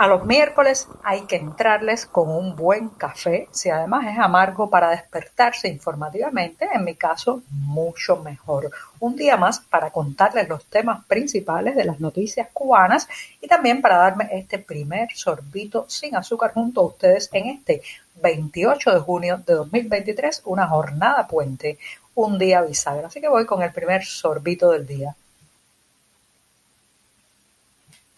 A los miércoles hay que entrarles con un buen café, si además es amargo para despertarse informativamente, en mi caso mucho mejor. Un día más para contarles los temas principales de las noticias cubanas y también para darme este primer sorbito sin azúcar junto a ustedes en este 28 de junio de 2023, una jornada puente, un día bisagra. Así que voy con el primer sorbito del día.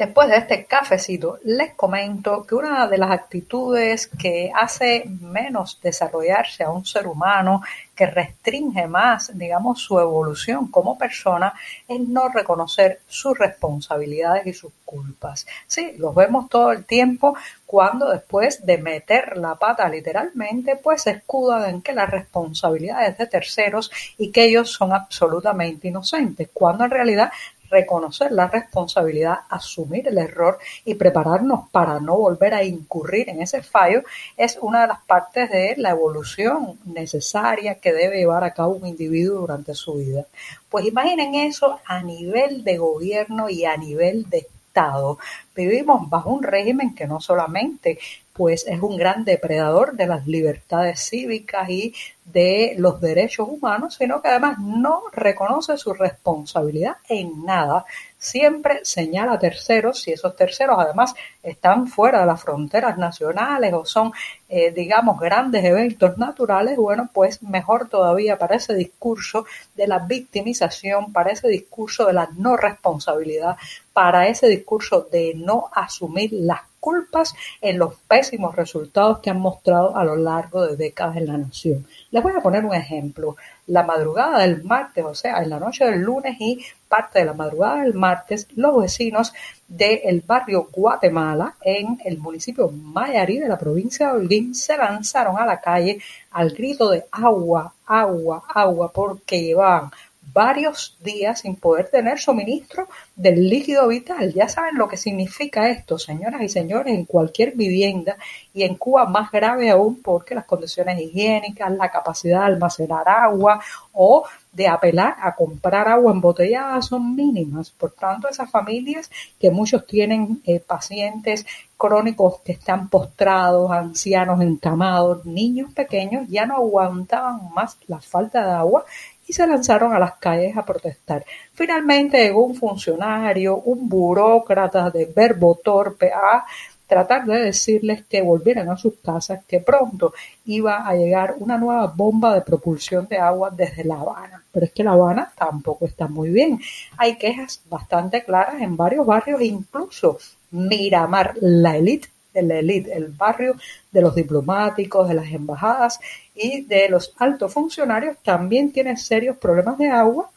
Después de este cafecito, les comento que una de las actitudes que hace menos desarrollarse a un ser humano, que restringe más, digamos, su evolución como persona, es no reconocer sus responsabilidades y sus culpas. Sí, los vemos todo el tiempo cuando después de meter la pata literalmente, pues se escudan en que las responsabilidades de terceros y que ellos son absolutamente inocentes, cuando en realidad reconocer la responsabilidad, asumir el error y prepararnos para no volver a incurrir en ese fallo es una de las partes de la evolución necesaria que debe llevar a cabo un individuo durante su vida. Pues imaginen eso a nivel de gobierno y a nivel de Estado. Vivimos bajo un régimen que no solamente pues es un gran depredador de las libertades cívicas y de los derechos humanos, sino que además no reconoce su responsabilidad en nada. Siempre señala a terceros, si esos terceros además están fuera de las fronteras nacionales o son, eh, digamos, grandes eventos naturales, bueno, pues mejor todavía para ese discurso de la victimización, para ese discurso de la no responsabilidad, para ese discurso de no asumir las culpas en los pésimos resultados que han mostrado a lo largo de décadas en la nación. Les voy a poner un ejemplo. La madrugada del martes, o sea, en la noche del lunes y parte de la madrugada del martes, los vecinos del barrio Guatemala, en el municipio Mayarí de la provincia de Holguín, se lanzaron a la calle al grito de agua, agua, agua, porque llevaban varios días sin poder tener suministro del líquido vital. Ya saben lo que significa esto, señoras y señores, en cualquier vivienda y en Cuba más grave aún porque las condiciones higiénicas, la capacidad de almacenar agua o de apelar a comprar agua embotellada son mínimas. Por tanto, esas familias que muchos tienen eh, pacientes crónicos que están postrados, ancianos encamados, niños pequeños, ya no aguantaban más la falta de agua y se lanzaron a las calles a protestar. Finalmente llegó un funcionario, un burócrata de verbo torpe a tratar de decirles que volvieran a sus casas, que pronto iba a llegar una nueva bomba de propulsión de agua desde La Habana. Pero es que La Habana tampoco está muy bien. Hay quejas bastante claras en varios barrios, incluso Miramar, la élite de la élite, el barrio de los diplomáticos, de las embajadas y de los altos funcionarios también tiene serios problemas de agua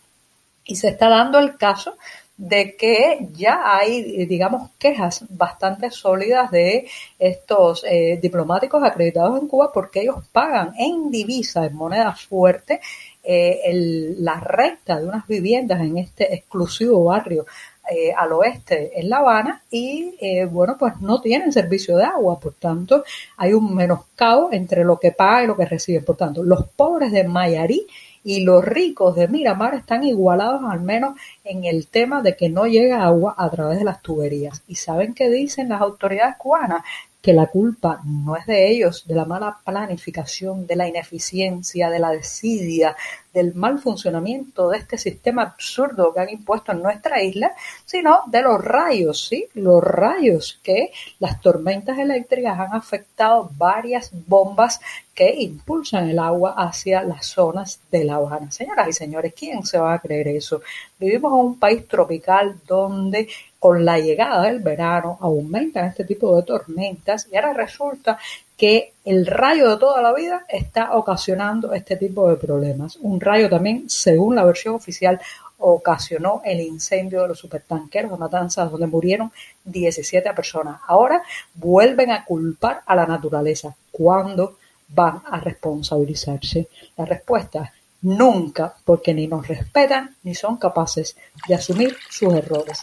y se está dando el caso de que ya hay, digamos, quejas bastante sólidas de estos eh, diplomáticos acreditados en Cuba porque ellos pagan en divisa, en moneda fuerte, eh, la renta de unas viviendas en este exclusivo barrio eh, al oeste en La Habana y eh, bueno pues no tienen servicio de agua por tanto hay un menoscabo entre lo que paga y lo que recibe por tanto los pobres de Mayarí y los ricos de Miramar están igualados al menos en el tema de que no llega agua a través de las tuberías. ¿Y saben qué dicen las autoridades cubanas? Que la culpa no es de ellos, de la mala planificación, de la ineficiencia, de la desidia, del mal funcionamiento de este sistema absurdo que han impuesto en nuestra isla, sino de los rayos, ¿sí? Los rayos que las tormentas eléctricas han afectado varias bombas que impulsan el agua hacia las zonas de La Habana. Señoras y señores, ¿quién se va a creer eso? Vivimos en un país tropical donde con la llegada del verano aumentan este tipo de tormentas y ahora resulta que el rayo de toda la vida está ocasionando este tipo de problemas. Un rayo también, según la versión oficial, ocasionó el incendio de los supertanqueros de Matanzas, donde murieron 17 personas. Ahora vuelven a culpar a la naturaleza. ¿Cuándo van a responsabilizarse? La respuesta es nunca, porque ni nos respetan ni son capaces de asumir sus errores.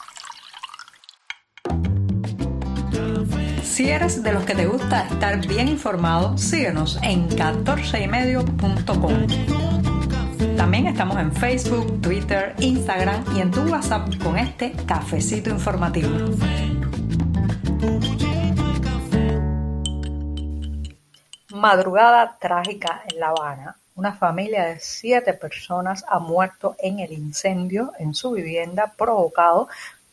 Si eres de los que te gusta estar bien informado, síguenos en 14ymedio.com. También estamos en Facebook, Twitter, Instagram y en tu WhatsApp con este cafecito informativo. Madrugada trágica en La Habana. Una familia de siete personas ha muerto en el incendio en su vivienda provocado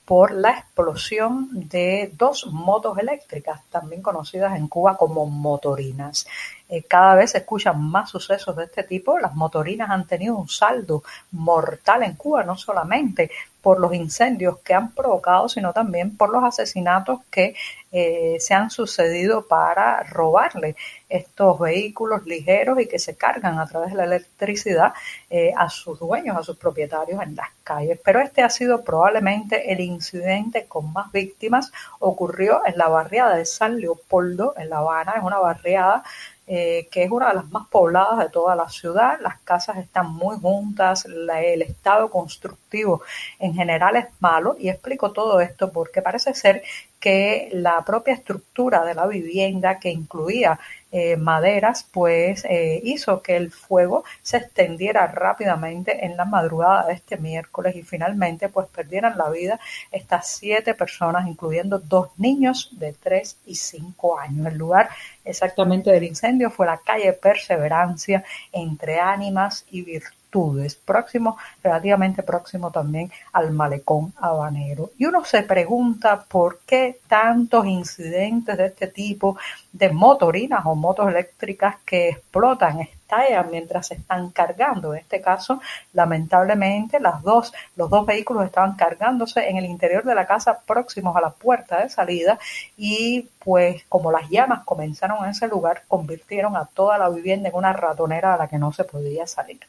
por la explosión de dos motos eléctricas, también conocidas en Cuba como motorinas. Eh, cada vez se escuchan más sucesos de este tipo. Las motorinas han tenido un saldo mortal en Cuba, no solamente por los incendios que han provocado, sino también por los asesinatos que eh, se han sucedido para robarle estos vehículos ligeros y que se cargan a través de la electricidad eh, a sus dueños, a sus propietarios en las calles. Pero este ha sido probablemente el incidente con más víctimas. Ocurrió en la barriada de San Leopoldo, en La Habana, es una barriada eh, que es una de las más pobladas de toda la ciudad. Las casas están muy juntas, el estado constructivo en general es malo y explico todo esto porque parece ser que la propia estructura de la vivienda que incluía eh, maderas, pues eh, hizo que el fuego se extendiera rápidamente en la madrugada de este miércoles y finalmente pues perdieran la vida estas siete personas, incluyendo dos niños de tres y cinco años. El lugar exactamente del incendio fue la calle Perseverancia entre Ánimas y próximo, relativamente próximo también al malecón habanero. Y uno se pregunta por qué tantos incidentes de este tipo de motorinas o motos eléctricas que explotan mientras se están cargando. En este caso, lamentablemente, las dos, los dos vehículos estaban cargándose en el interior de la casa próximos a la puerta de salida y pues como las llamas comenzaron en ese lugar, convirtieron a toda la vivienda en una ratonera a la que no se podía salir.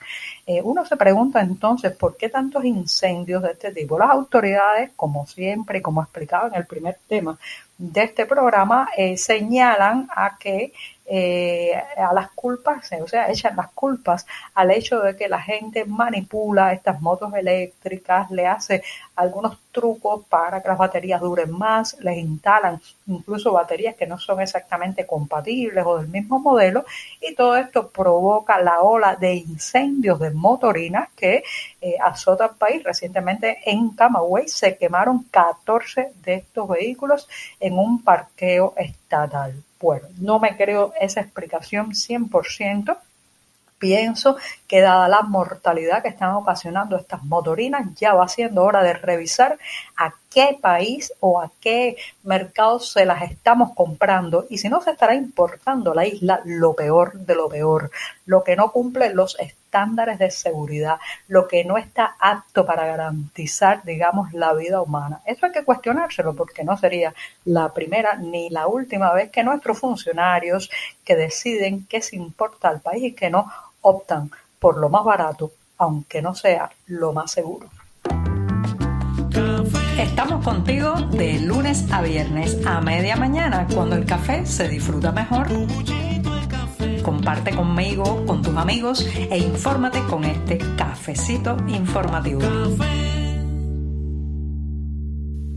Eh, uno se pregunta entonces por qué tantos incendios de este tipo. Las autoridades, como siempre y como explicaba en el primer tema de este programa, eh, señalan a que eh, a las culpas, o sea, echan las culpas al hecho de que la gente manipula estas motos eléctricas, le hace algunos trucos para que las baterías duren más, les instalan incluso baterías que no son exactamente compatibles o del mismo modelo y todo esto provoca la ola de incendios de motorinas que eh, azota el país. Recientemente en Camagüey se quemaron 14 de estos vehículos en un parqueo estatal. Bueno, no me creo esa explicación 100%. Pienso que dada la mortalidad que están ocasionando estas motorinas, ya va siendo hora de revisar a qué país o a qué mercado se las estamos comprando y si no se estará importando la isla lo peor de lo peor, lo que no cumple los estándares de seguridad, lo que no está apto para garantizar, digamos, la vida humana. Eso hay que cuestionárselo porque no sería la primera ni la última vez que nuestros funcionarios que deciden qué se importa al país y que no optan por lo más barato, aunque no sea lo más seguro. Estamos contigo de lunes a viernes a media mañana cuando el café se disfruta mejor. Comparte conmigo, con tus amigos e infórmate con este cafecito informativo.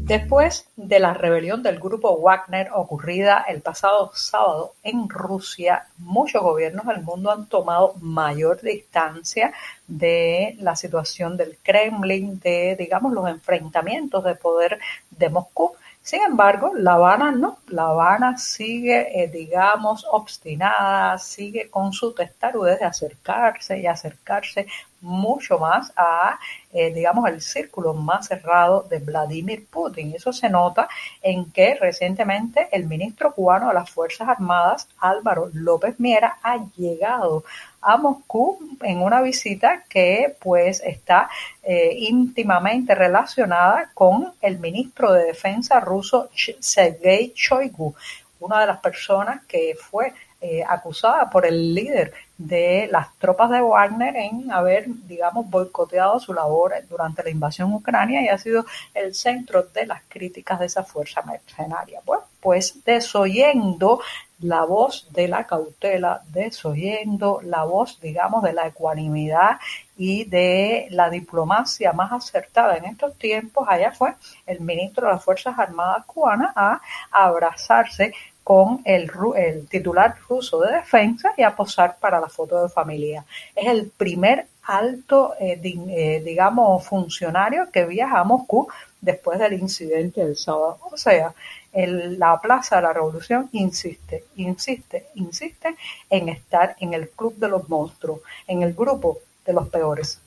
Después de la rebelión del grupo Wagner ocurrida el pasado sábado en Rusia, muchos gobiernos del mundo han tomado mayor distancia de la situación del Kremlin, de, digamos, los enfrentamientos de poder de Moscú. Sin embargo, La Habana no, La Habana sigue, eh, digamos, obstinada, sigue con su testarudez de acercarse y acercarse mucho más a, eh, digamos, el círculo más cerrado de Vladimir Putin. Eso se nota en que recientemente el ministro cubano de las Fuerzas Armadas, Álvaro López Miera, ha llegado a Moscú en una visita que pues está eh, íntimamente relacionada con el ministro de Defensa ruso Sergei Shoigu, una de las personas que fue eh, acusada por el líder de las tropas de Wagner en haber, digamos, boicoteado su labor durante la invasión ucrania y ha sido el centro de las críticas de esa fuerza mercenaria. Bueno, pues desoyendo la voz de la cautela, desoyendo la voz, digamos, de la ecuanimidad y de la diplomacia más acertada en estos tiempos, allá fue el ministro de las Fuerzas Armadas cubanas a abrazarse con el, el, titular ruso de defensa y a posar para la foto de familia. Es el primer alto, eh, eh, digamos, funcionario que viaja a Moscú después del incidente del sábado. O sea, la Plaza de la Revolución insiste, insiste, insiste en estar en el club de los monstruos, en el grupo de los peores.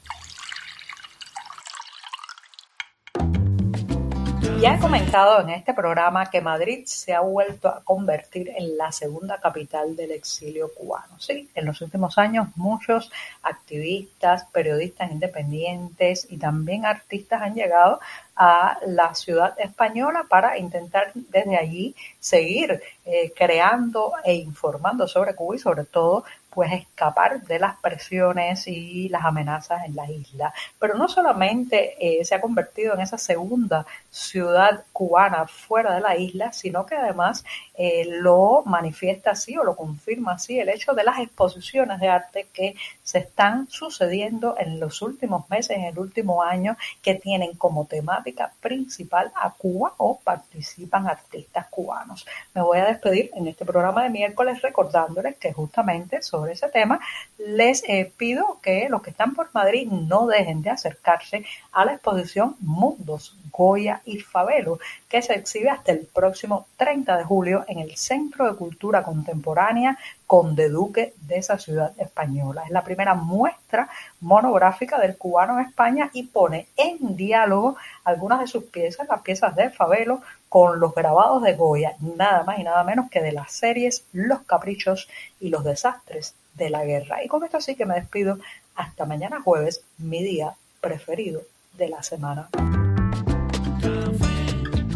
Ya he comentado en este programa que Madrid se ha vuelto a convertir en la segunda capital del exilio cubano. Sí, en los últimos años muchos activistas, periodistas independientes y también artistas han llegado a la ciudad española para intentar desde allí seguir eh, creando e informando sobre Cuba y sobre todo pues escapar de las presiones y las amenazas en la isla. Pero no solamente eh, se ha convertido en esa segunda ciudad cubana fuera de la isla, sino que además eh, lo manifiesta así o lo confirma así el hecho de las exposiciones de arte que se están sucediendo en los últimos meses, en el último año, que tienen como temática principal a Cuba o participan artistas cubanos. Me voy a despedir en este programa de miércoles recordándoles que justamente sobre ese tema les eh, pido que los que están por Madrid no dejen de acercarse a la exposición Mundos, Goya y Fabelo, que se exhibe hasta el próximo 30 de julio en el Centro de Cultura Contemporánea Conde Duque de esa ciudad española. Es la primera muestra monográfica del cubano en España y pone en diálogo algunas de sus piezas, las piezas de Fabelo, con los grabados de Goya, nada más y nada menos que de las series Los Caprichos y los Desastres de la Guerra. Y con esto sí que me despido hasta mañana jueves, mi día preferido de la semana.